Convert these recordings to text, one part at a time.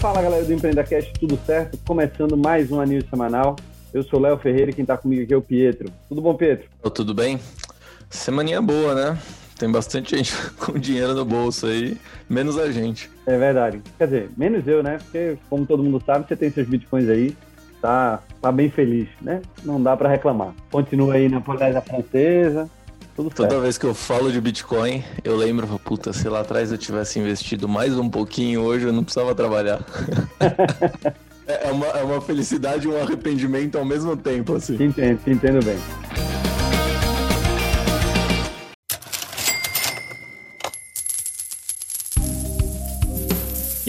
Fala galera do EmpreendaCast, tudo certo? Começando mais um anil semanal. Eu sou Léo Ferreira e quem está comigo aqui é o Pietro. Tudo bom, Pietro? Tudo bem? Semaninha boa, né? Tem bastante gente com dinheiro no bolso aí, menos a gente. É verdade. Quer dizer, menos eu, né? Porque, como todo mundo sabe, você tem seus bitcoins aí, tá, tá bem feliz, né? Não dá para reclamar. Continua aí na polícia francesa, tudo Toda certo. vez que eu falo de Bitcoin, eu lembro, puta, se lá atrás eu tivesse investido mais um pouquinho hoje, eu não precisava trabalhar. é, é uma, é uma felicidade e um arrependimento ao mesmo tempo, assim. Te entendo, te entendo bem.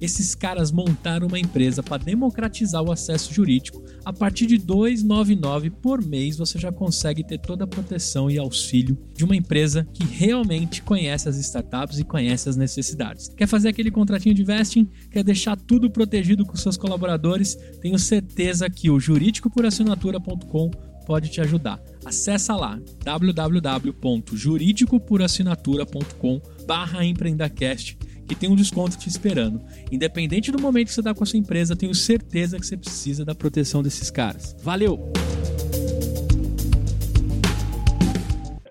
Esses caras montaram uma empresa para democratizar o acesso jurídico. A partir de 2,99 por mês você já consegue ter toda a proteção e auxílio de uma empresa que realmente conhece as startups e conhece as necessidades. Quer fazer aquele contratinho de vesting? Quer deixar tudo protegido com seus colaboradores? Tenho certeza que o jurídicoporassinatura.com pode te ajudar. Acesse lá www.juridicoporassinatura.com barra empreendacast que tem um desconto te esperando. Independente do momento que você está com a sua empresa, tenho certeza que você precisa da proteção desses caras. Valeu!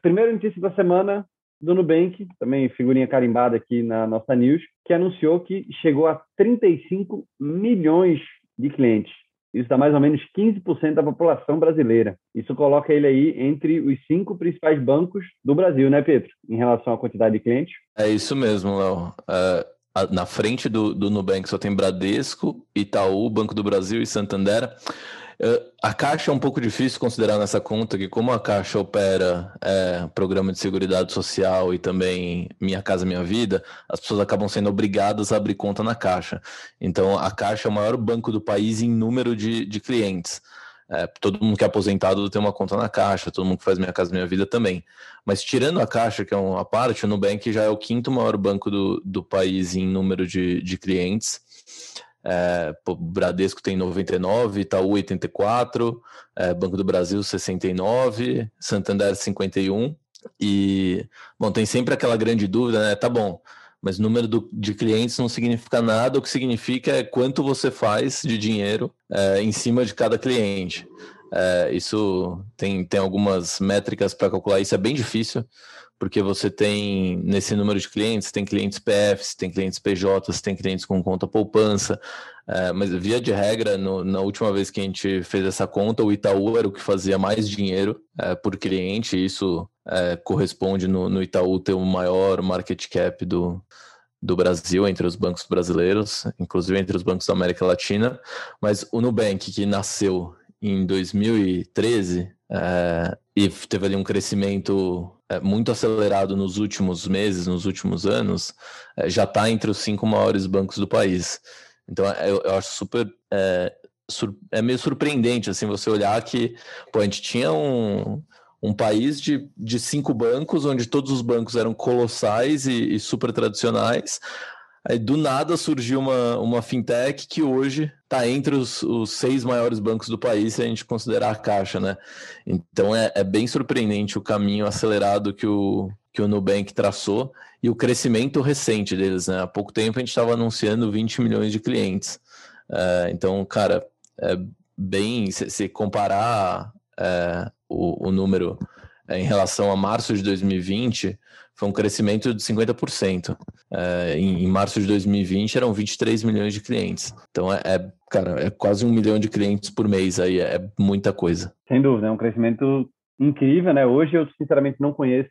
Primeira notícia da semana do Nubank, também figurinha carimbada aqui na nossa news, que anunciou que chegou a 35 milhões de clientes. Isso dá mais ou menos 15% da população brasileira. Isso coloca ele aí entre os cinco principais bancos do Brasil, né, Pedro? Em relação à quantidade de clientes. É isso mesmo, Léo. É, na frente do, do Nubank só tem Bradesco, Itaú, Banco do Brasil e Santander. A Caixa é um pouco difícil considerar nessa conta, que como a Caixa opera é, programa de Seguridade Social e também Minha Casa Minha Vida, as pessoas acabam sendo obrigadas a abrir conta na Caixa. Então, a Caixa é o maior banco do país em número de, de clientes. É, todo mundo que é aposentado tem uma conta na Caixa, todo mundo que faz Minha Casa Minha Vida também. Mas tirando a Caixa, que é uma parte, o Nubank já é o quinto maior banco do, do país em número de, de clientes. É, Bradesco tem 99, Itaú 84, é, Banco do Brasil 69, Santander 51. E, bom, tem sempre aquela grande dúvida, né? Tá bom, mas número do, de clientes não significa nada, o que significa é quanto você faz de dinheiro é, em cima de cada cliente. É, isso tem, tem algumas métricas para calcular, isso é bem difícil, porque você tem, nesse número de clientes, tem clientes PFs, tem clientes PJs, tem clientes com conta poupança, é, mas via de regra, no, na última vez que a gente fez essa conta, o Itaú era o que fazia mais dinheiro é, por cliente, isso é, corresponde no, no, Itaú ter o maior market cap do, do Brasil entre os bancos brasileiros, inclusive entre os bancos da América Latina, mas o Nubank, que nasceu em 2013 é, e teve ali um crescimento é, muito acelerado nos últimos meses, nos últimos anos, é, já está entre os cinco maiores bancos do país. Então eu, eu acho super é, sur, é meio surpreendente assim você olhar que pô, a gente tinha um, um país de, de cinco bancos onde todos os bancos eram colossais e, e super tradicionais. Aí do nada surgiu uma, uma fintech que hoje está entre os, os, seis maiores bancos do país, se a gente considerar a Caixa, né? Então é, é bem surpreendente o caminho acelerado que o, que o Nubank traçou e o crescimento recente deles, né? Há pouco tempo a gente estava anunciando 20 milhões de clientes. Uh, então, cara, é bem. Se, se comparar é, o, o, número é, em relação a março de 2020, foi um crescimento de 50%. É, em, em, março de 2020 eram 23 milhões de clientes. Então é, é, cara, é quase um milhão de clientes por mês aí, é muita coisa. Sem dúvida, é um crescimento incrível, né? Hoje eu sinceramente não conheço,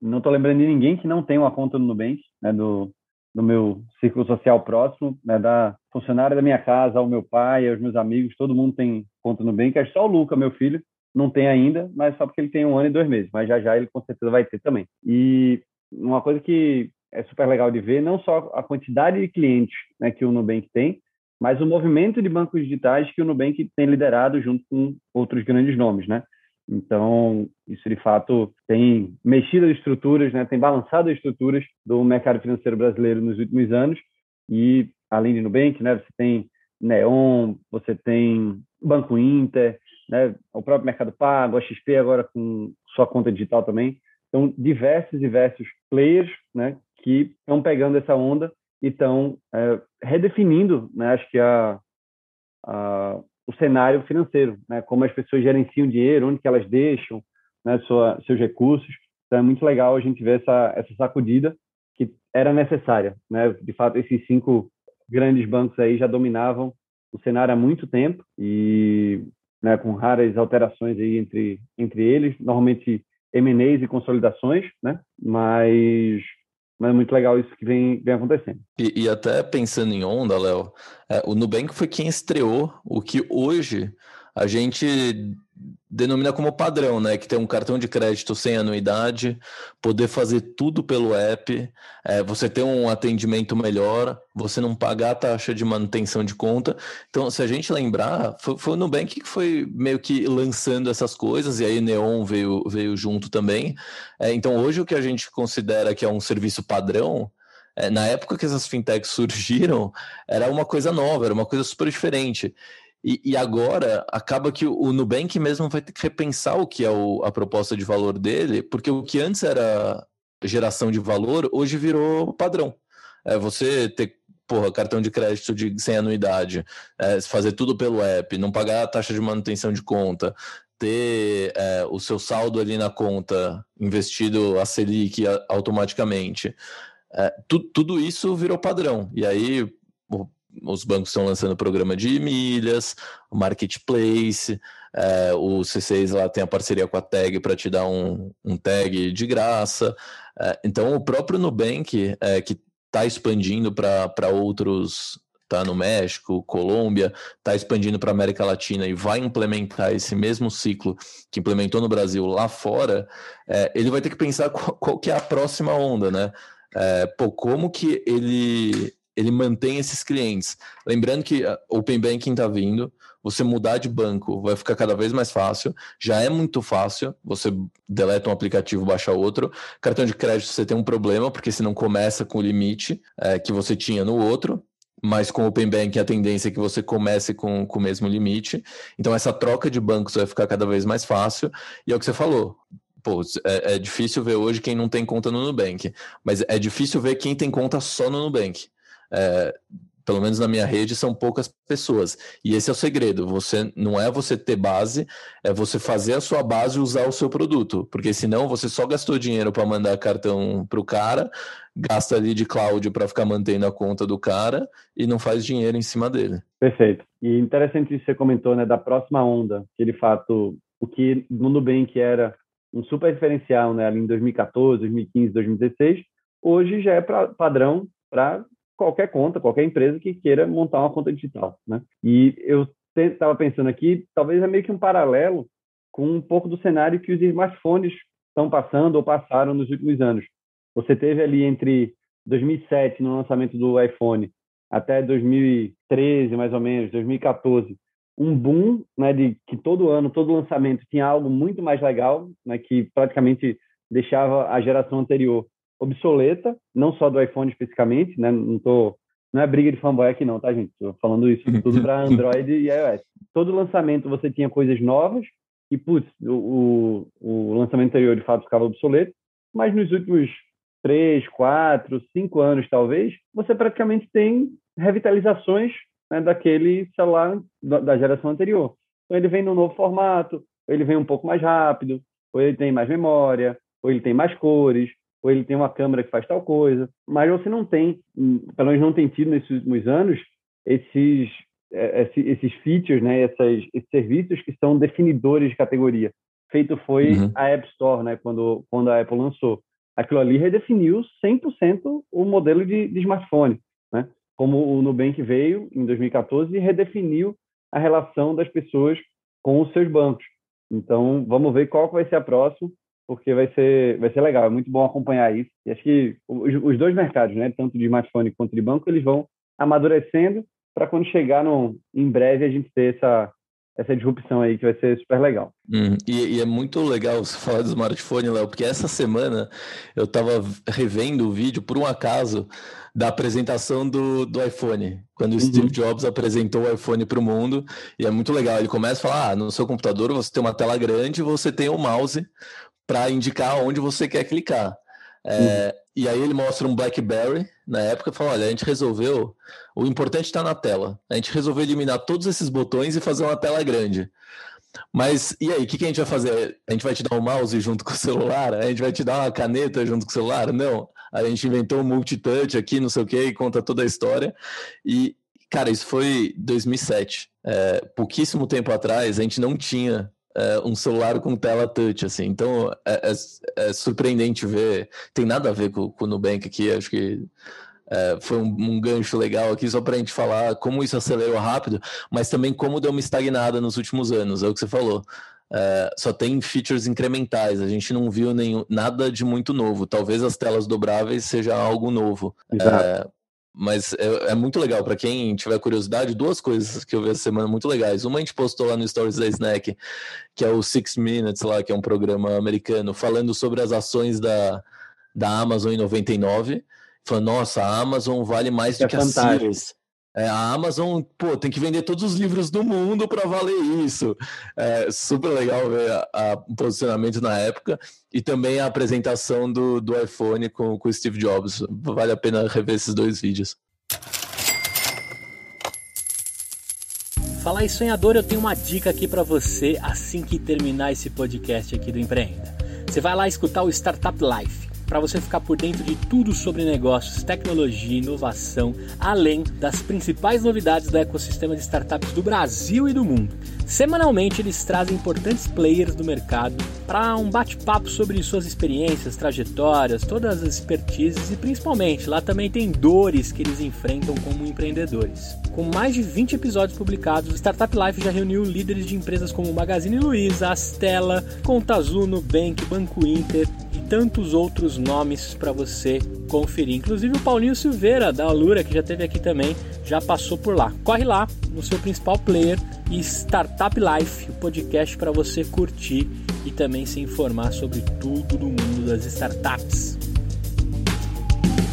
não estou lembrando de ninguém que não tem uma conta no Nubank, né? Do, do meu círculo social próximo, né? Da funcionária da minha casa, ao meu pai, aos meus amigos, todo mundo tem conta no Nubank. É só o Luca, meu filho, não tem ainda, mas só porque ele tem um ano e dois meses. Mas já já ele com certeza vai ter também. E uma coisa que é super legal de ver, não só a quantidade de clientes né, que o Nubank tem, mas o movimento de bancos digitais que o Nubank tem liderado junto com outros grandes nomes, né? Então, isso de fato tem mexido as estruturas, né? tem balançado as estruturas do mercado financeiro brasileiro nos últimos anos. E, além de Nubank, né? você tem Neon, você tem Banco Inter, né, o próprio Mercado Pago, a XP agora com sua conta digital também. Então, diversos, diversos players né, que estão pegando essa onda e estão é, redefinindo, né, acho que a, a, o cenário financeiro, né, como as pessoas gerenciam dinheiro, onde que elas deixam né, sua, seus recursos. Então, é muito legal a gente ver essa, essa sacudida que era necessária. Né? De fato, esses cinco grandes bancos aí já dominavam o cenário há muito tempo e né, com raras alterações aí entre, entre eles, normalmente M&As e consolidações, né? mas, mas é muito legal isso que vem, vem acontecendo. E, e até pensando em onda, Léo, é, o Nubank foi quem estreou o que hoje a gente denomina como padrão, né? Que tem um cartão de crédito sem anuidade, poder fazer tudo pelo app, é, você ter um atendimento melhor, você não pagar a taxa de manutenção de conta. Então, se a gente lembrar, foi, foi o Nubank que foi meio que lançando essas coisas, e aí Neon veio, veio junto também. É, então, hoje o que a gente considera que é um serviço padrão, é, na época que essas fintechs surgiram, era uma coisa nova, era uma coisa super diferente. E, e, agora acaba que o Nubank mesmo vai ter que repensar o que é o, a proposta de valor dele, porque o que antes era geração de valor, hoje virou padrão. É você ter porra, cartão de crédito de, sem anuidade, é, fazer tudo pelo app, não pagar a taxa de manutenção de conta, ter é, o seu saldo ali na conta investido a Selic automaticamente. É, tu, tudo isso virou padrão. E aí, os bancos estão lançando programa de milhas, o marketplace, é, o C6 lá tem a parceria com a Tag para te dar um, um tag de graça. É, então, o próprio Nubank, é, que está expandindo para outros, está no México, Colômbia, está expandindo para América Latina e vai implementar esse mesmo ciclo que implementou no Brasil lá fora, é, ele vai ter que pensar qual, qual, que é a próxima onda, né? É, pô, como que ele ele mantém esses clientes. Lembrando que o Open Banking está vindo, você mudar de banco vai ficar cada vez mais fácil. Já é muito fácil, você deleta um aplicativo, baixa outro. Cartão de crédito você tem um problema, porque se não começa com o limite é, que você tinha no outro. Mas com o Open Banking a tendência é que você comece com, com o mesmo limite. Então essa troca de bancos vai ficar cada vez mais fácil. E é o que você falou, pô, é, é, difícil ver hoje quem não tem conta no Nubank, mas é difícil ver quem tem conta só no Nubank é, pelo menos na minha rede, são poucas pessoas. E esse é o segredo. Você não é você ter base, é você fazer a sua base usar o seu produto. Porque senão você só gastou dinheiro para mandar cartão para o cara, gasta ali de cloud para ficar mantendo a conta do cara e não faz dinheiro em cima dele. Perfeito. E interessante isso que você comentou, né, da próxima onda, que de fato o que no Nubank era um super diferencial, né, ali em 2014, 2015, 2016, hoje já é pra, padrão para qualquer conta, qualquer empresa que queira montar uma conta digital, né? E eu estava pensando aqui, talvez é meio que um paralelo com um pouco do cenário que os smartphones estão passando ou passaram nos últimos anos. Você teve ali entre 2007, no lançamento do iPhone, até 2013, mais ou menos, 2014, um boom, né, de que todo ano, todo lançamento tinha algo muito mais legal, né, que praticamente deixava a geração anterior obsoleta, não só do iPhone especificamente, né? Não tô não é briga de fanboy aqui não, tá, gente? Tô falando isso tudo para Android e iOS. Todo lançamento você tinha coisas novas e, putz, o, o, o lançamento anterior de fato ficava obsoleto, mas nos últimos três, quatro, cinco anos talvez, você praticamente tem revitalizações né, daquele celular da geração anterior. Então ele vem num novo formato, ele vem um pouco mais rápido, ou ele tem mais memória, ou ele tem mais cores, ou ele tem uma câmera que faz tal coisa, mas você não tem, pelo menos não tem tido nesses últimos anos, esses, é, esses features, né, essas, esses serviços que são definidores de categoria. Feito foi uhum. a App Store, né, quando, quando a Apple lançou. Aquilo ali redefiniu 100% o modelo de, de smartphone, né? como o Nubank veio em 2014 e redefiniu a relação das pessoas com os seus bancos. Então, vamos ver qual vai ser a próxima porque vai ser, vai ser legal, é muito bom acompanhar isso. E acho que os, os dois mercados, né, tanto de smartphone quanto de banco, eles vão amadurecendo para quando chegar no, em breve a gente ter essa, essa disrupção aí que vai ser super legal. Hum, e, e, é muito legal você falar do smartphone, Léo, porque essa semana eu estava revendo o vídeo, por um acaso, da apresentação do, do iPhone, quando o uhum. Steve Jobs apresentou o iPhone para o mundo, e é muito legal. Ele começa a falar: ah, no seu computador você tem uma tela grande, você tem o um mouse para indicar onde você quer clicar. É, uhum. E aí ele mostra um BlackBerry na época e fala: olha, a gente resolveu, o importante está na tela. A gente resolveu eliminar todos esses botões e fazer uma tela grande. Mas e aí, o que, que, a gente vai fazer? A gente vai te dar um mouse junto com o celular? A gente vai te dar uma caneta junto com o celular? Não. A gente inventou um multitouch aqui, não sei o que, e conta toda a história. E, cara, isso foi 2007. É, pouquíssimo tempo atrás, a gente não tinha é, um celular com tela touch, assim. Então é, é, é, surpreendente ver. Tem nada a ver com, com o Nubank aqui, acho que é, foi um, um, gancho legal aqui só para a gente falar como isso acelerou rápido, mas também como deu uma estagnada nos últimos anos, é o que você falou. É, só tem features incrementais, a gente não viu nenhum, nada de muito novo. Talvez as telas dobráveis seja algo novo. É, mas é, é, muito legal para quem tiver curiosidade. Duas coisas que eu vi essa semana muito legais. Uma a gente postou lá no Stories da Snack, que é o Six Minutes lá, que é um programa americano falando sobre as ações da, da Amazon em 99. Falando, nossa, a Amazon vale mais do é que a Sears. É, a Amazon, pô, tem que vender todos os livros do mundo para valer isso. É super legal ver o posicionamento na época e também a apresentação do, do iPhone com, o Steve Jobs. Vale a pena rever esses dois vídeos. Falar em sonhador, eu tenho uma dica aqui para você assim que terminar esse podcast aqui do Empreenda. Você vai lá escutar o Startup Life para você ficar por dentro de tudo sobre negócios, tecnologia, inovação, além das principais novidades do ecossistema de startups do Brasil e do mundo. Semanalmente eles trazem importantes players do mercado para um bate-papo sobre suas experiências, trajetórias, todas as expertises e principalmente lá também tem dores que eles enfrentam como empreendedores. Com mais de 20 episódios publicados, o Startup Life já reuniu líderes de empresas como Magazine Luiza, Astela, Conta Azul, Nubank, Banco Inter tantos outros nomes para você conferir. Inclusive o Paulinho Silveira da Alura, que já teve aqui também, já passou por lá. Corre lá no seu principal player e Startup Life, o podcast para você curtir e também se informar sobre tudo do mundo das startups.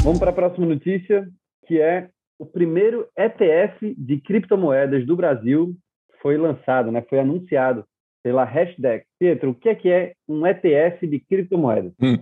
Vamos para a próxima notícia, que é o primeiro ETF de criptomoedas do Brasil foi lançado, né? Foi anunciado pela Hashdex. Pietro, o que é que é um ETF de criptomoedas? Hum.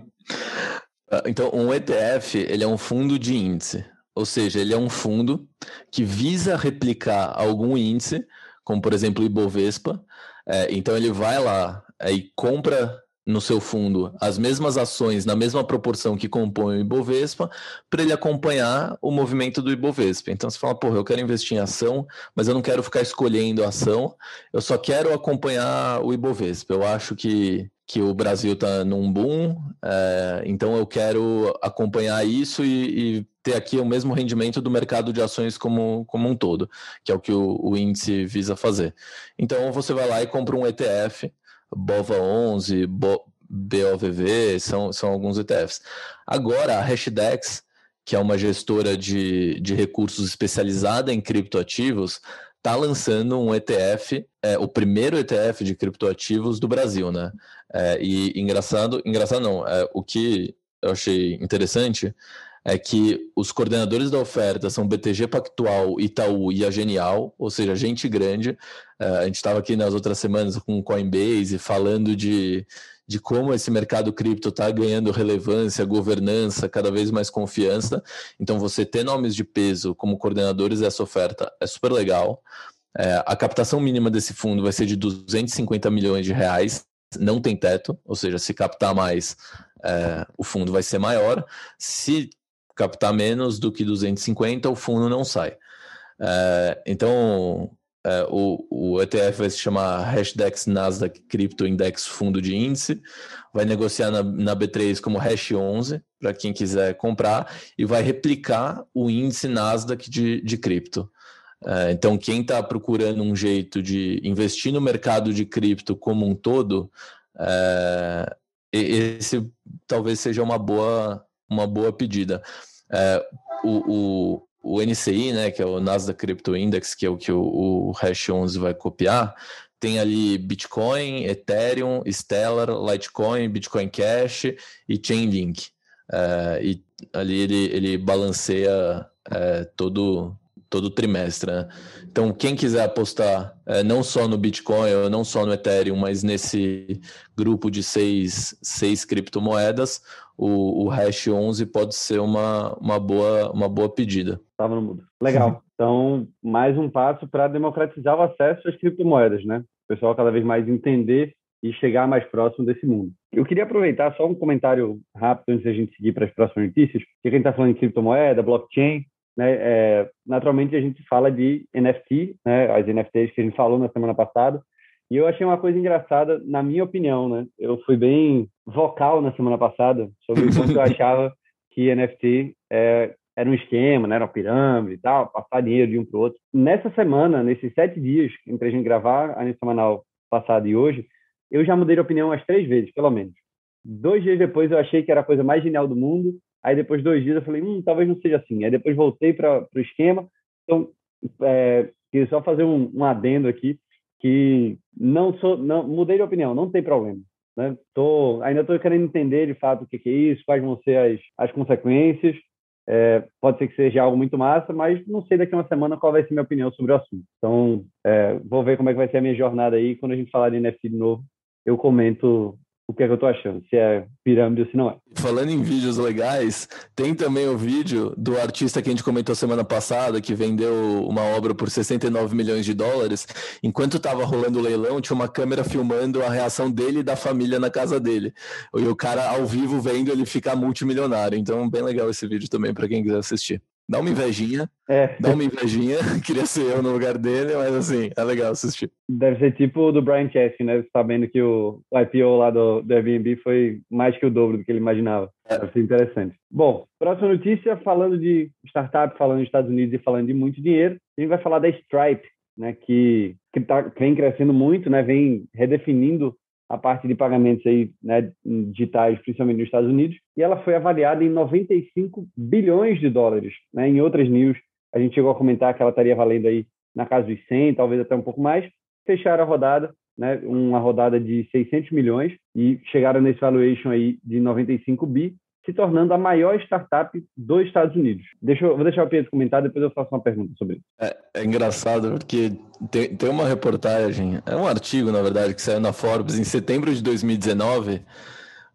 Ah, então, um ETF ele é um fundo de índice, ou seja, ele é um fundo que visa replicar algum índice como por exemplo o Ibovespa. É, então ele vai lá é, e compra no seu fundo as mesmas ações na mesma proporção que compõem o Ibovespa para ele acompanhar o movimento do Ibovespa. Então você fala, porra, eu quero investir em ação, mas eu não quero ficar escolhendo a ação, eu só quero acompanhar o Ibovespa. Eu acho que que o Brasil está num boom, é, então eu quero acompanhar isso e, e, ter aqui o mesmo rendimento do mercado de ações como, como um todo, que é o que o, o índice visa fazer. Então você vai lá e compra um ETF, BOVA 11, Bo, BOVV, são, são alguns ETFs. Agora, a Hashdex, que é uma gestora de, de recursos especializada em criptoativos, está lançando um ETF, é, o primeiro ETF de criptoativos do Brasil, né? É, e engraçado, engraçado não, é, o que eu achei interessante é que os coordenadores da oferta são BTG Pactual, Itaú e a Genial, ou seja, gente grande. É, a gente estava aqui nas outras semanas com o Coinbase falando de, de como esse mercado cripto está ganhando relevância, governança, cada vez mais confiança. Então, você ter nomes de peso como coordenadores dessa oferta é super legal. É, a captação mínima desse fundo vai ser de 250 milhões de reais, não tem teto, ou seja, se captar mais, é, o fundo vai ser maior. Se captar menos do que 250, o fundo não sai. É, então, é, o, o, ETF vai se chamar Hashdex Nasdaq Crypto Index Fundo de Índice, vai negociar na, na B3 como Hash 11, para quem quiser comprar, e vai replicar o índice Nasdaq de, de cripto. É, então, quem está procurando um jeito de investir no mercado de cripto como um todo, é, esse talvez seja uma boa, uma boa pedida. É, o, o, o, NCI, né, que é o Nasdaq Crypto Index, que é o que o, o Hash 11 vai copiar, tem ali Bitcoin, Ethereum, Stellar, Litecoin, Bitcoin Cash e Chainlink. É, e ali ele, ele balanceia é, todo, todo trimestre. Né? Então, quem quiser apostar é, não só no Bitcoin ou não só no Ethereum, mas nesse grupo de seis, seis criptomoedas, o, o Hash 11 pode ser uma, uma, boa, uma boa pedida. Estava no mudo. Legal. Então, mais um passo para democratizar o acesso às criptomoedas, né? O pessoal cada vez mais entender e chegar mais próximo desse mundo. Eu queria aproveitar só um comentário rápido antes da gente seguir para as próximas notícias, que a gente está falando de criptomoeda, blockchain, né? É, naturalmente a gente fala de NFT, né? As NFTs que a gente falou na semana passada, e eu achei uma coisa engraçada, na minha opinião, né? Eu fui bem vocal na semana passada sobre o quanto eu achava que NFT é, era um esquema, né? era uma pirâmide e tal, passar dinheiro de um para o outro. Nessa semana, nesses sete dias entre a gente gravar a semanal passada e hoje, eu já mudei de opinião umas três vezes, pelo menos. Dois dias depois eu achei que era a coisa mais genial do mundo, aí depois dois dias eu falei, hum, talvez não seja assim. Aí depois voltei para o esquema. Então, é, queria só fazer um, um adendo aqui, que não sou, não mudei de opinião, não tem problema. Né? Tô, ainda estou querendo entender de fato o que, que é isso, quais vão ser as, as consequências, é, pode ser que seja algo muito massa, mas não sei daqui a uma semana qual vai ser minha opinião sobre o assunto. Então, é, vou ver como é que vai ser a minha jornada aí. Quando a gente falar de NFT de novo, eu comento o que é que eu tô achando, se é pirâmide ou se não é. Falando em vídeos legais, tem também o vídeo do artista que a gente comentou semana passada, que vendeu uma obra por 69 milhões de dólares. Enquanto estava rolando o leilão, tinha uma câmera filmando a reação dele e da família na casa dele. E o cara ao vivo vendo ele ficar multimilionário. Então, bem legal esse vídeo também para quem quiser assistir. Dá uma invejinha. É. Dá uma invejinha. Queria ser eu no lugar dele, mas assim, é legal assistir. Deve ser tipo o do Brian Chesky, né? Sabendo que o, IPO lá do, do Airbnb foi mais que o dobro do que ele imaginava. É. Deve ser interessante. Bom, próxima notícia, falando de startup, falando dos Estados Unidos e falando de muito dinheiro, a gente vai falar da Stripe, né? Que, que, tá, vem crescendo muito, né? Vem redefinindo a parte de pagamentos aí, né, digitais, principalmente nos Estados Unidos, e ela foi avaliada em 95 bilhões de dólares. Né? Em outras news, a gente chegou a comentar que ela estaria valendo aí na casa dos 100, talvez até um pouco mais. Fecharam a rodada, né, uma rodada de 600 milhões e chegaram nesse valuation aí de 95 bi, se tornando a maior startup dos Estados Unidos. Deixa eu, vou deixar o Pedro comentar, depois eu faço uma pergunta sobre isso. É, é, engraçado porque tem, tem uma reportagem, é um artigo, na verdade, que saiu na Forbes em setembro de 2019,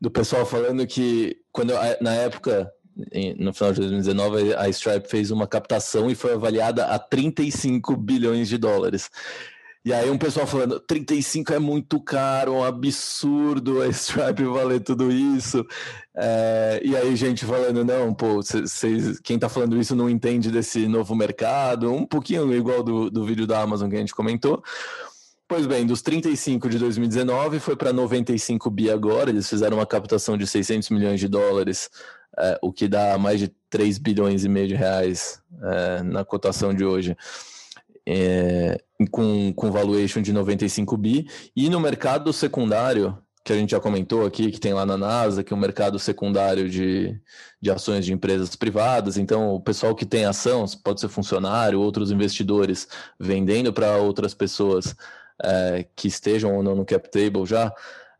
do pessoal falando que quando na época no final de 2019, a Stripe fez uma captação e foi avaliada a 35 bilhões de dólares. E aí um pessoal falando, 35 é muito caro, um absurdo a Stripe valer tudo isso. É, e aí gente falando, não, pô, cês, quem tá falando isso não entende desse novo mercado, um pouquinho igual do, do vídeo da Amazon que a gente comentou. Pois bem, dos 35 de 2019 foi para 95 bi agora, eles fizeram uma captação de 600 milhões de dólares, é, o que dá mais de 3 bilhões e meio de reais é, na cotação de hoje é, com, com valuation de 95 bi, e no mercado secundário, que a gente já comentou aqui, que tem lá na NASA, que é um mercado secundário de, de ações de empresas privadas. Então, o pessoal que tem ação, pode ser funcionário, outros investidores vendendo para outras pessoas é, que estejam ou não no cap table já,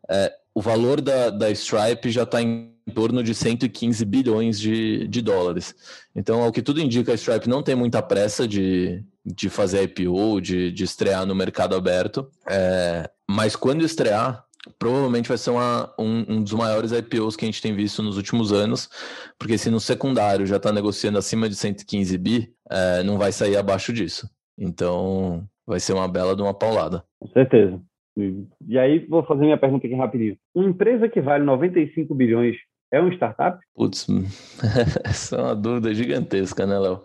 é, o valor da, da Stripe já está em torno de 115 bilhões de, de dólares. Então, ao que tudo indica, a Stripe não tem muita pressa de, de fazer IPO, de, de estrear no mercado aberto. É, mas quando estrear, provavelmente vai ser uma, um, um, dos maiores IPOs que a gente tem visto nos últimos anos, porque se no secundário já está negociando acima de 115 bi, é, não vai sair abaixo disso. Então, vai ser uma bela de uma paulada. Com certeza. E aí, vou fazer minha pergunta aqui rapidinho. Uma empresa que vale 95 bilhões é uma startup? Putz, essa é uma dúvida gigantesca, né, Léo?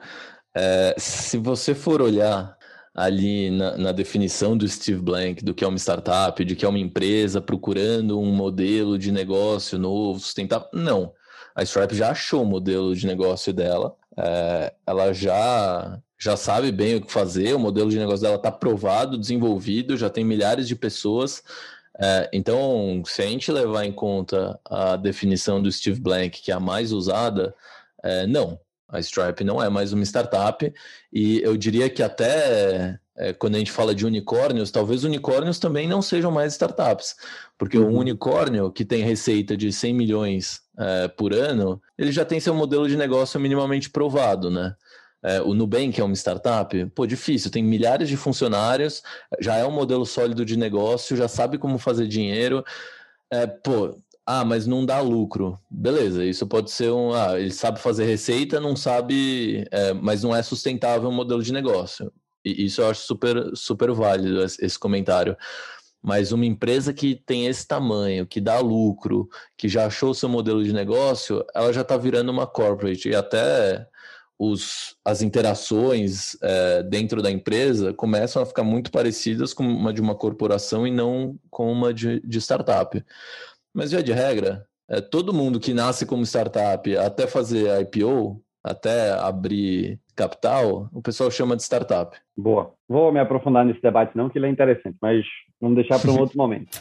É, se você for olhar ali na, na, definição do Steve Blank do que é uma startup, de que é uma empresa procurando um modelo de negócio novo, sustentável, não. A Stripe já achou o modelo de negócio dela, é, ela já já sabe bem o que fazer, o modelo de negócio dela está provado, desenvolvido, já tem milhares de pessoas. É, então, se a gente levar em conta a definição do Steve Blank, que é a mais usada, é, não, a Stripe não é mais uma startup e eu diria que até é, quando a gente fala de unicórnios, talvez unicórnios também não sejam mais startups, porque uhum. um unicórnio que tem receita de 100 milhões é, por ano, ele já tem seu modelo de negócio minimamente provado, né? É, o Nubank é uma startup, pô, difícil, tem milhares de funcionários, já é um modelo sólido de negócio, já sabe como fazer dinheiro. É, pô, ah, mas não dá lucro. Beleza, isso pode ser um. Ah, ele sabe fazer receita, não sabe, é, mas não é sustentável o modelo de negócio. E isso eu acho super, super válido, esse comentário. Mas uma empresa que tem esse tamanho, que dá lucro, que já achou seu modelo de negócio, ela já está virando uma corporate. E até os, as interações é, dentro da empresa começam a ficar muito parecidas com uma de uma corporação e não com uma de, de startup. Mas, via de regra, é, todo mundo que nasce como startup até fazer IPO, até abrir capital, o pessoal chama de startup. Boa. Vou me aprofundar nesse debate não, que ele é interessante, mas vamos deixar para um outro momento.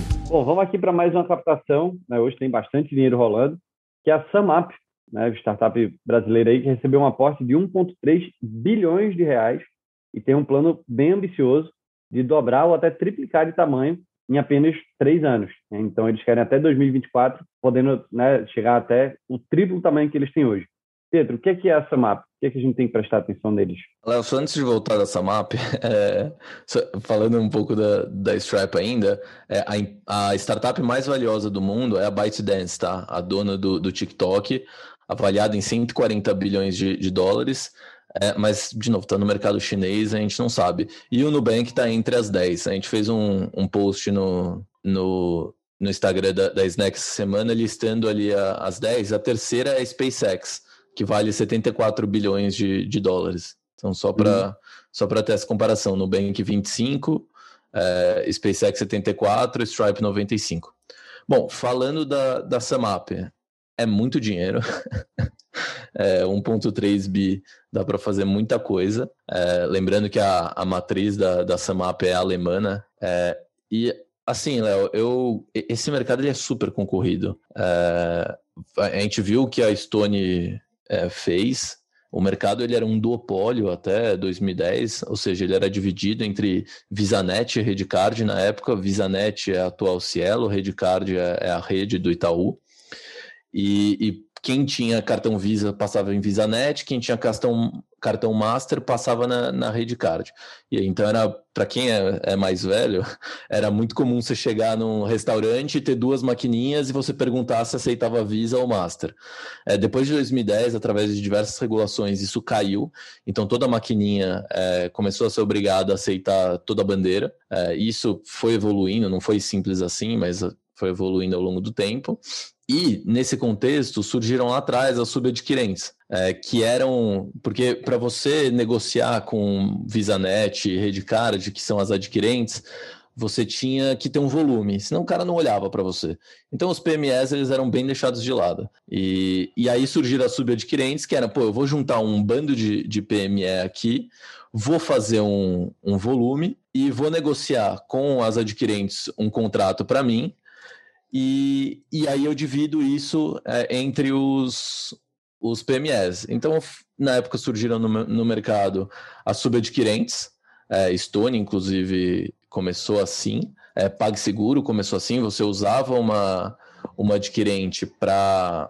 Bom, vamos aqui para mais uma captação. Né? Hoje tem bastante dinheiro rolando, que é a SumUp, né? startup brasileira aí que recebeu um aporte de 1,3 bilhões de reais e tem um plano bem ambicioso de dobrar ou até triplicar de tamanho em apenas três anos. Né? Então, eles querem até 2024, podendo né, chegar até o triplo tamanho que eles têm hoje. Pedro, o que é, que é a SAMAP? Que, é que a gente tem que prestar atenção neles? Léo, só antes de voltar da SAMAP, é, falando um pouco da, da Stripe ainda, é, a, a, startup mais valiosa do mundo é a ByteDance, tá? A dona do, do TikTok, avaliada em 140 bilhões de, de dólares. É, mas, de novo, está no mercado chinês, a gente não sabe. E o Nubank está entre as 10. A gente fez um, um post no, no, no Instagram da, da Snack essa semana listando ali a, as 10. A terceira é a SpaceX que vale 74 bilhões de, de dólares. Então, só para uhum. só ter essa comparação, Nubank 25, é, SpaceX 74, Stripe 95. Bom, falando da, da Samap, é muito dinheiro. é, 1.3 bi dá para fazer muita coisa. É, lembrando que a, a matriz da, da Samap é alemã, é, e assim, Léo, eu esse mercado ele é super concorrido. É, a gente viu que a Stone é, fez. O mercado ele era um duopólio até 2010, ou seja, ele era dividido entre VisaNet e Redcard na época. VisaNet é a atual Cielo, Redcard é, é a rede do Itaú. E, e quem tinha cartão Visa passava em VisaNet, quem tinha cartão, cartão Master passava na, na rede card. E então era para quem é, é, mais velho, era muito comum você chegar num restaurante e ter duas maquininhas e você perguntar se aceitava Visa ou Master. É, depois de 2010, através de diversas regulações, isso caiu. Então toda maquininha é, começou a ser obrigada a aceitar toda a bandeira. É, isso foi evoluindo, não foi simples assim, mas foi evoluindo ao longo do tempo. E, nesse contexto, surgiram lá atrás as subadquirentes, é, que eram. Porque para você negociar com VisaNet Redcard, que são as adquirentes, você tinha que ter um volume, senão o cara não olhava para você. Então os PMEs eles eram bem deixados de lado. E, e aí surgiram as subadquirentes, que era, pô, eu vou juntar um bando de, de PME aqui, vou fazer um, um volume e vou negociar com as adquirentes um contrato para mim, e, e aí eu divido isso é, entre os, os PMEs. Então, na época surgiram no, no mercado as subadquirentes, é, Stone, inclusive, começou assim, é, PagSeguro começou assim, você usava uma, uma adquirente para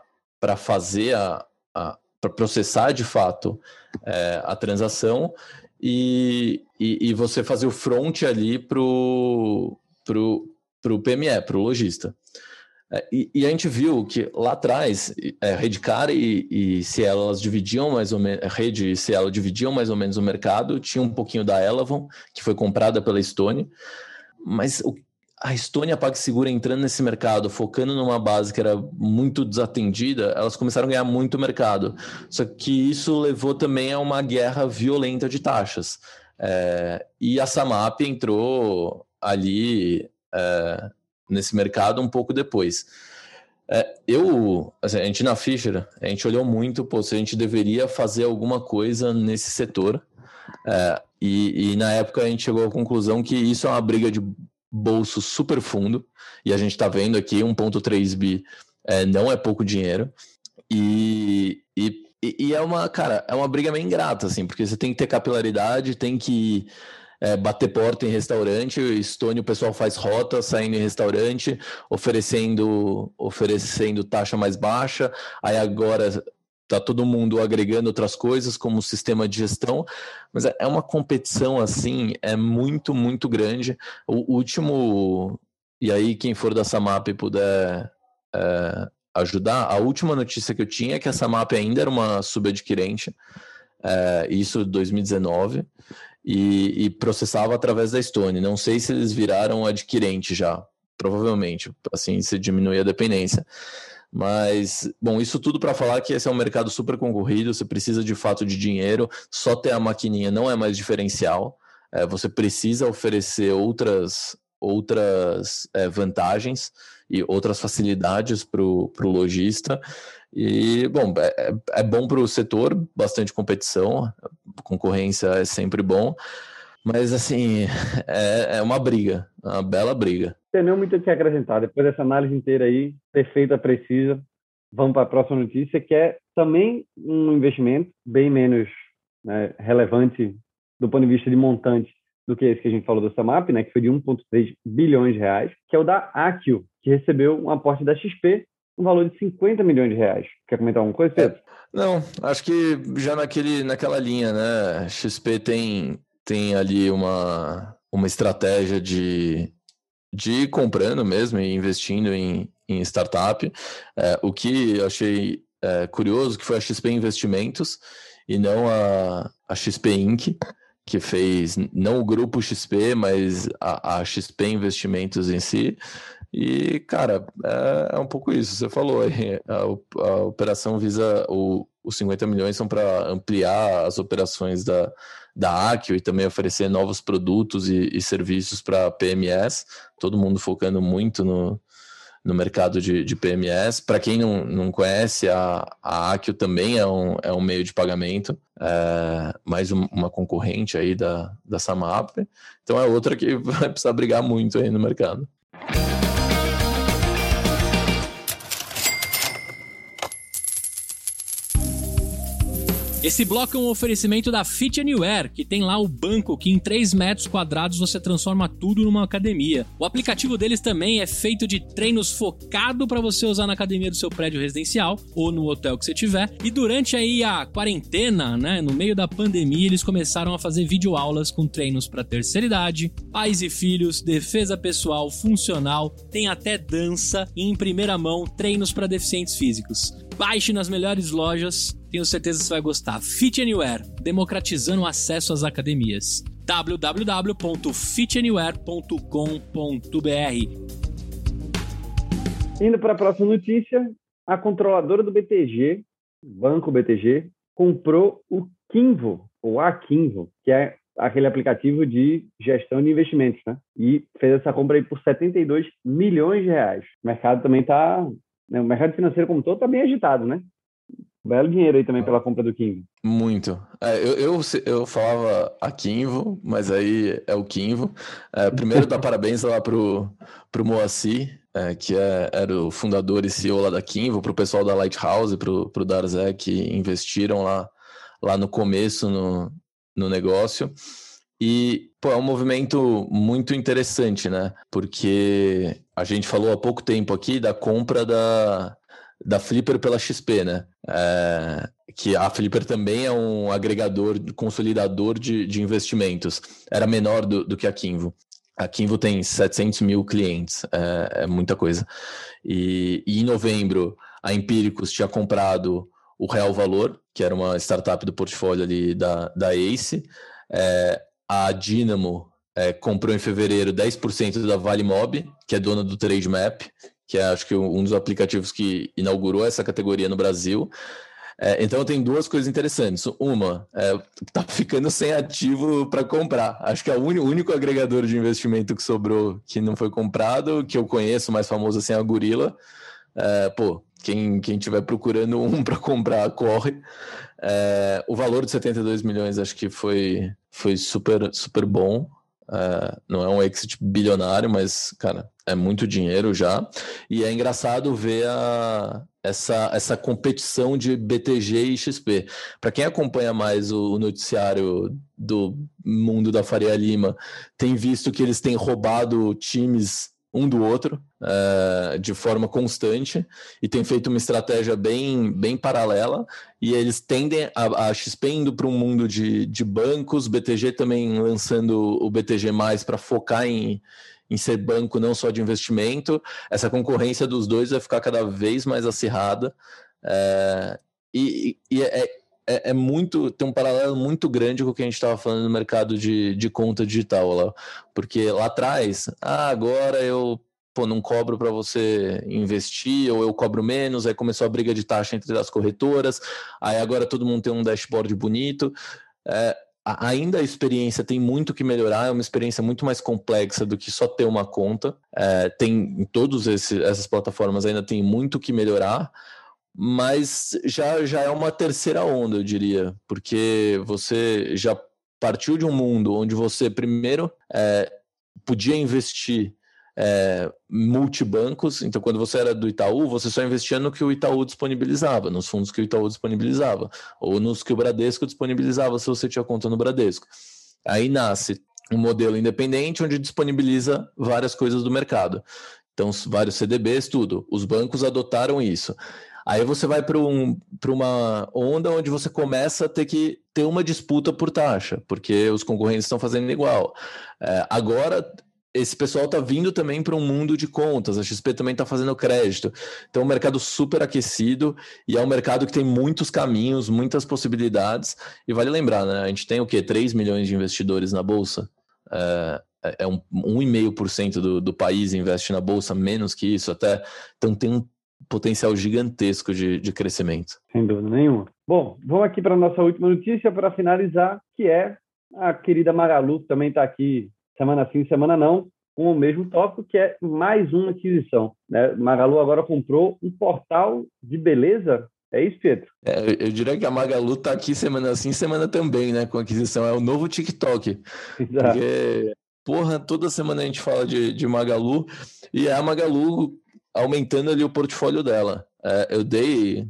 fazer a, a para processar de fato é, a transação e, e, e, você fazer o front ali para o para o PME, para o lojista. É, e, e, a gente viu que lá atrás, é, Redcar e, e Cielo, elas dividiam mais ou menos, Rede e Cielo dividiam mais ou menos o mercado, tinha um pouquinho da Elavon, que foi comprada pela Stone, mas o, a Stone e a PagSeguro entrando nesse mercado, focando numa base que era muito desatendida, elas começaram a ganhar muito mercado. Só que isso levou também a uma guerra violenta de taxas. É, e a Samap entrou ali é, nesse mercado um pouco depois. É, eu, assim, a gente na Fischer, a gente olhou muito, pô, se a gente deveria fazer alguma coisa nesse setor. É, e, e, na época a gente chegou à conclusão que isso é uma briga de bolso super fundo, e a gente está vendo aqui 1,3 bi é, não é pouco dinheiro. E, e, e, é uma, cara, é uma briga meio ingrata, assim, porque você tem que ter capilaridade, tem que é, bater porta em restaurante. Estônia, o pessoal faz rota saindo em restaurante, oferecendo, oferecendo taxa mais baixa. Aí agora tá todo mundo agregando outras coisas como sistema de gestão, mas é, é uma competição assim, é muito, muito grande. O último, e aí quem for da Samap puder é, ajudar, a última notícia que eu tinha é que a Samap ainda era uma subadquirente, é, isso em 2019, e, e, processava através da Stone. Não sei se eles viraram adquirente já, provavelmente, assim, se diminui a dependência. Mas, bom, isso tudo para falar que esse é um mercado super concorrido, você precisa de fato de dinheiro, só ter a maquininha não é mais diferencial, é, você precisa oferecer outras, outras é, vantagens e outras facilidades para o lojista. E, bom, é, é, é bom para o setor, bastante competição, concorrência é sempre bom, mas, assim, é, é uma briga, uma bela briga. Tem não muito o que acrescentar. Depois dessa análise inteira aí, perfeita, precisa, vamos para a próxima notícia, que é também um investimento bem menos né, relevante do ponto de vista de montante do que esse que a gente falou do Samap, né, que foi de 1,3 bilhões de reais, que é o da Akio, que recebeu um aporte da XP um valor de 50 milhões de reais. Quer comentar alguma coisa, Pedro? É, não, acho que já naquele, naquela linha, né? XP tem, tem ali uma, uma estratégia de, de ir comprando mesmo e investindo em, em startup. É, o que eu achei é, curioso que foi a XP Investimentos e não a, a XP Inc., que fez não o grupo XP, mas a, a XP Investimentos em si. E, cara, é, é, um pouco isso. Você falou aí, a, a operação visa o, os 50 milhões são para ampliar as operações da, da Akio e também oferecer novos produtos e, e serviços para PMS. Todo mundo focando muito no, no mercado de, de PMS. Para quem não, não conhece, a, a Akio também é um, é um meio de pagamento, é, mais um, uma concorrente aí da, da Samap. Então é outra que vai precisar brigar muito aí no mercado. Esse bloco é um oferecimento da Fit Anywhere, que tem lá o banco que em 3 metros quadrados você transforma tudo numa academia. O aplicativo deles também é feito de treinos focado para você usar na academia do seu prédio residencial ou no hotel que você tiver. E durante aí a quarentena, né, no meio da pandemia, eles começaram a fazer videoaulas com treinos para terceira idade, pais e filhos, defesa pessoal, funcional, tem até dança e em primeira mão treinos para deficientes físicos. Baixe nas melhores lojas tenho certeza que você vai gostar. Fit Anywhere, democratizando o acesso às academias. www.fitanywhere.com.br Indo para a próxima notícia, a controladora do BTG, Banco BTG, comprou o Kinvo, ou a Kinvo, que é aquele aplicativo de gestão de investimentos, né? E fez essa compra aí por 72 milhões de reais. O mercado também está? O mercado financeiro como todo está bem agitado, né? Belo dinheiro aí também pela compra do Kinvo. Muito. É, eu, eu, eu falava a Kinvo, mas aí é o Kinvo. É, primeiro, dar parabéns lá pro, pro Moacir, é, que é, era o fundador e CEO lá da Kinvo, pro pessoal da Lighthouse, pro, pro Darzé, que investiram lá, lá no começo no, no negócio. E pô, é um movimento muito interessante, né? Porque a gente falou há pouco tempo aqui da compra da, da Flipper pela XP, né? É, que a Flipper também é um agregador, consolidador de, de investimentos. Era menor do, do que a Kinvo. A Kinvo tem 700 mil clientes, é, é muita coisa. E, e, em novembro, a Empíricos tinha comprado o Real Valor, que era uma startup do portfólio ali da, da Ace. É, a Dynamo é, comprou em fevereiro 10% da Vale Mob, que é dona do Trademap, que é acho que um dos aplicativos que inaugurou essa categoria no Brasil. É, então tem duas coisas interessantes. Uma, é, tá ficando sem ativo para comprar. Acho que é o único agregador de investimento que sobrou que não foi comprado, que eu conheço, mais famoso assim, é a Gorila. É, pô, quem, quem tiver procurando um para comprar, corre. É, o valor de 72 milhões acho que foi, foi super, super bom. É, não é um exit bilionário, mas, cara, é muito dinheiro já. E é engraçado ver a, essa, essa competição de BTG e XP. Para quem acompanha mais o, o, noticiário do mundo da Faria Lima, tem visto que eles têm roubado times um do outro uh, de forma constante e tem feito uma estratégia bem, bem paralela e eles tendem a, a XP indo para um mundo de, de bancos, BTG também lançando o BTG mais para focar em, em ser banco não só de investimento, essa concorrência dos dois vai ficar cada vez mais acirrada. É, e, e é, é, é, muito, tem um paralelo muito grande com o que a gente estava falando no mercado de, de conta digital lá, porque lá atrás, ah, agora eu pô, não cobro para você investir, ou eu cobro menos, aí começou a briga de taxa entre as corretoras, aí agora todo mundo tem um dashboard bonito. É, ainda a experiência tem muito que melhorar, é uma experiência muito mais complexa do que só ter uma conta. É, tem em todas essas plataformas ainda tem muito que melhorar, mas já, já é uma terceira onda, eu diria, porque você já partiu de um mundo onde você primeiro é, podia investir é, multibancos. Então, quando você era do Itaú, você só investia no que o Itaú disponibilizava, nos fundos que o Itaú disponibilizava, ou nos que o Bradesco disponibilizava se você tinha conta no Bradesco. Aí nasce um modelo independente onde disponibiliza várias coisas do mercado. Então, vários CDBs, tudo. Os bancos adotaram isso. Aí você vai para um, uma onda onde você começa a ter que ter uma disputa por taxa, porque os concorrentes estão fazendo igual. É, agora esse pessoal está vindo também para um mundo de contas, a XP também está fazendo crédito. Então, é um mercado super aquecido e é um mercado que tem muitos caminhos, muitas possibilidades. E vale lembrar, né? A gente tem o quê? 3 milhões de investidores na Bolsa. É, é um 1,5% do, do país investe na Bolsa, menos que isso até. Então, tem um potencial gigantesco de, de crescimento. Sem dúvida nenhuma. Bom, vamos aqui para a nossa última notícia para finalizar, que é a querida Magalu, que também está aqui semana sim, semana não, com o mesmo tópico, que é mais uma aquisição. Né? Magalu agora comprou um portal de beleza. É isso, Pietro? É, eu diria que a Magalu está aqui semana sim, semana também, né? Com a aquisição. É o novo TikTok. Exato. Porque, porra, toda semana a gente fala de, de Magalu e a Magalu aumentando ali o portfólio dela. É, eu dei.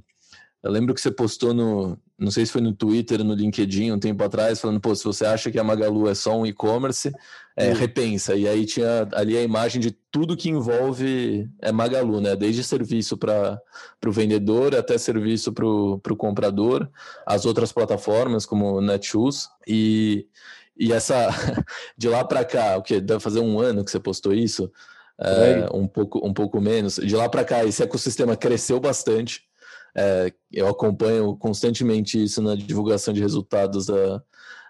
Eu lembro que você postou no, não sei se foi no Twitter, no LinkedIn, um tempo atrás, falando, pô, se você acha que a Magalu é só um e-commerce, é, repensa. E aí tinha ali a imagem de tudo que envolve é Magalu, né? Desde serviço para o vendedor até serviço para o comprador, as outras plataformas como Netshoes e, e essa de lá para cá, o que deve fazer um ano que você postou isso, é, um pouco um pouco menos. De lá para cá, esse ecossistema cresceu bastante. É, eu acompanho constantemente isso na divulgação de resultados da,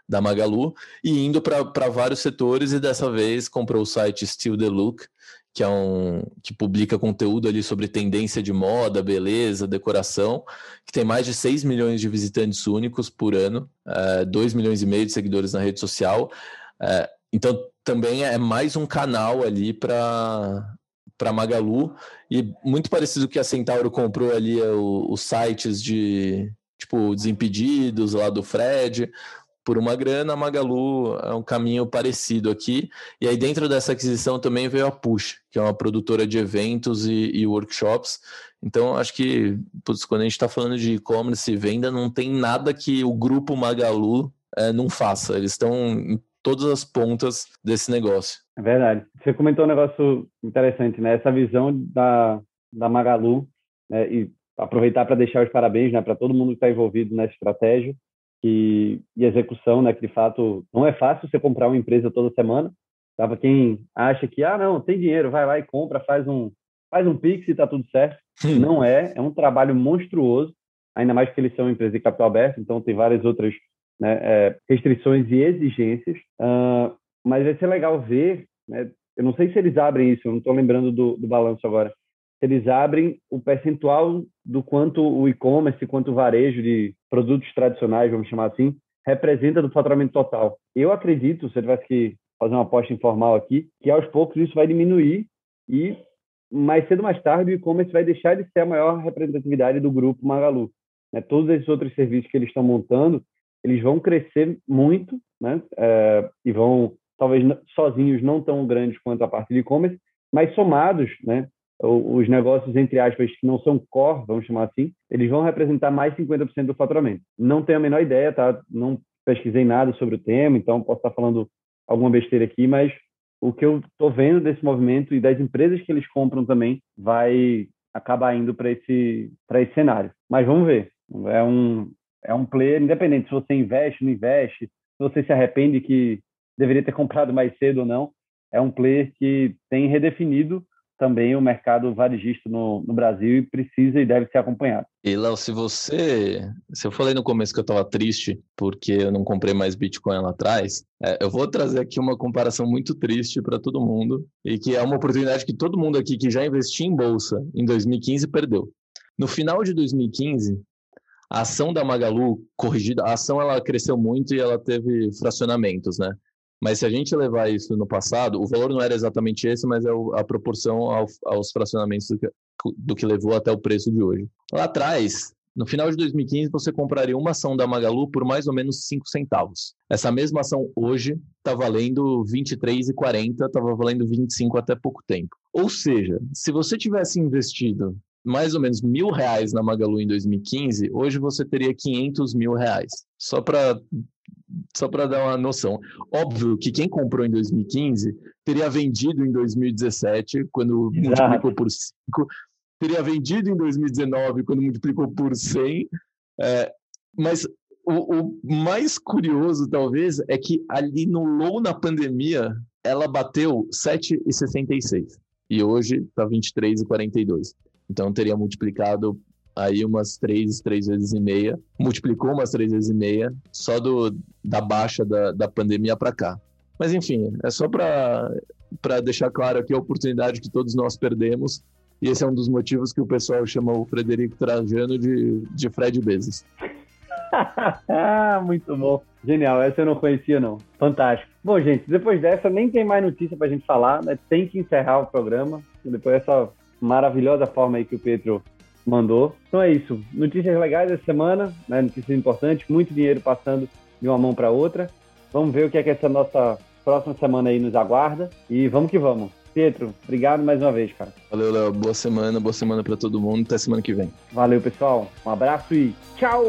da Magalu e indo para vários setores e dessa vez comprou o site Still the Look, que é um que publica conteúdo ali sobre tendência de moda, beleza, decoração, que tem mais de 6 milhões de visitantes únicos por ano, é, 2 milhões e meio de seguidores na rede social. É, então também é mais um canal ali para para Magalu e muito parecido que a Centauro comprou ali é os sites de tipo Desimpedidos lá do Fred por uma grana, a Magalu é um caminho parecido aqui. E aí dentro dessa aquisição também veio a Push, que é uma produtora de eventos e, e workshops. Então acho que putz, quando a gente está falando de e-commerce e venda, não tem nada que o grupo Magalu é, não faça. Eles estão em todas as pontas desse negócio. É verdade. Você comentou um negócio interessante, né? Essa visão da, da Magalu, né? E aproveitar para deixar os parabéns, né? Para todo mundo que está envolvido nessa estratégia e, e execução, né? Que de fato não é fácil você comprar uma empresa toda semana. Tava quem acha que ah não tem dinheiro, vai lá e compra, faz um faz um pix e tá tudo certo. Hum. Não é, é um trabalho monstruoso. Ainda mais que eles são uma empresa de capital aberto, então tem várias outras né, é, restrições e exigências. Uh, mas vai ser legal ver, né, eu não sei se eles abrem isso, eu não estou lembrando do, do balanço agora, eles abrem o percentual do quanto o e-commerce, quanto o varejo de produtos tradicionais, vamos chamar assim, representa do faturamento total. Eu acredito, se eu tivesse que fazer uma aposta informal aqui, que aos poucos isso vai diminuir e mais cedo ou mais tarde o e-commerce vai deixar de ser a maior representatividade do grupo Magalu. Né? Todos esses outros serviços que eles estão montando, eles vão crescer muito né? É, e vão, talvez sozinhos, não tão grandes quanto a parte de e-commerce, mas somados, né? os negócios, entre aspas, que não são core, vamos chamar assim, eles vão representar mais 50% do faturamento. Não tenho a menor ideia, tá? Não pesquisei nada sobre o tema, então posso estar falando alguma besteira aqui, mas o que eu estou vendo desse movimento e das empresas que eles compram também vai acabar indo para esse, esse cenário. Mas vamos ver. É um, é um player independente se você investe, não investe, se você se arrepende que deveria ter comprado mais cedo ou não. É um player que tem redefinido também o mercado varejista no, no, Brasil e precisa e deve ser acompanhado. E Léo, se você, se eu falei no começo que eu estava triste porque eu não comprei mais Bitcoin lá atrás, é, eu vou trazer aqui uma comparação muito triste para todo mundo e que é uma oportunidade que todo mundo aqui que já investiu em bolsa em 2015 perdeu. No final de 2015, a ação da Magalu corrigida, a ação ela cresceu muito e ela teve fracionamentos, né? Mas se a gente levar isso no passado, o valor não era exatamente esse, mas é a proporção ao, aos fracionamentos do que, do que levou até o preço de hoje. Lá atrás, no final de 2015, você compraria uma ação da Magalu por mais ou menos 5 centavos. Essa mesma ação hoje está valendo 23,40, estava valendo 25 até pouco tempo. Ou seja, se você tivesse investido mais ou menos mil reais na Magalu em 2015, hoje você teria 500 mil reais. Só para só para dar uma noção. Óbvio que quem comprou em 2015 teria vendido em 2017, quando Exato. multiplicou por 5, teria vendido em 2019, quando multiplicou por 100. É, mas o, o, mais curioso, talvez, é que ali no low na pandemia, ela bateu 7,66. E hoje está 23,42. Então teria multiplicado aí umas três, três vezes e meia, multiplicou umas três vezes e meia, só do, da baixa da, da pandemia para cá. Mas enfim, é só para deixar claro aqui a oportunidade que todos nós perdemos, e esse é um dos motivos que o pessoal chama o Frederico Trajano de, de Fred Bezos. Muito bom. Genial, essa eu não conhecia não. Fantástico. Bom, gente, depois dessa nem tem mais notícia pra gente falar, né? Tem que encerrar o programa. Depois dessa maravilhosa forma aí que o Pedro mandou. Então é isso. Notícias legais essa semana, né? notícias importantes, muito dinheiro passando de uma mão para outra. Vamos ver o que é que essa nossa próxima semana aí nos aguarda e vamos que vamos. Pietro, obrigado mais uma vez, cara. Valeu, Léo. Boa semana, boa semana para todo mundo. Até semana que vem. Valeu, pessoal. Um abraço e tchau!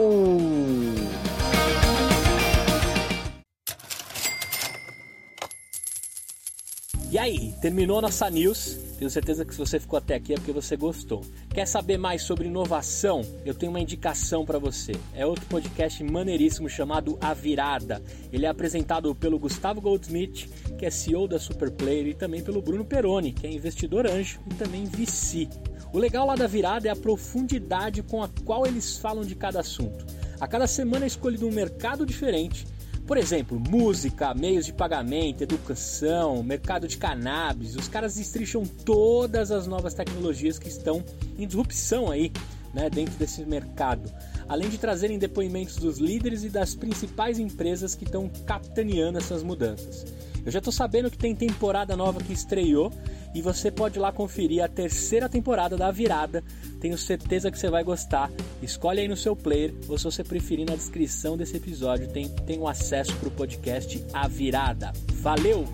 Aí, terminou nossa news? Tenho certeza que se você ficou até aqui é porque você gostou. Quer saber mais sobre inovação? Eu tenho uma indicação para você. É outro podcast maneiríssimo chamado A Virada. Ele é apresentado pelo Gustavo Goldsmith, que é CEO da Superplayer, e também pelo Bruno Peroni, que é investidor anjo e também VC. O legal lá da Virada é a profundidade com a qual eles falam de cada assunto. A cada semana é escolhido um mercado diferente por exemplo, música, meios de pagamento, educação, mercado de cannabis. Os caras destricham todas as novas tecnologias que estão em disrupção aí, né, dentro desse mercado. Além de trazerem depoimentos dos líderes e das principais empresas que estão capitaneando essas mudanças. Eu já estou sabendo que tem temporada nova que estreou e você pode lá conferir a terceira temporada da Virada. Tenho certeza que você vai gostar. Escolhe aí no seu player ou se você preferir na descrição desse episódio tem, tem um acesso para o podcast A Virada. Valeu!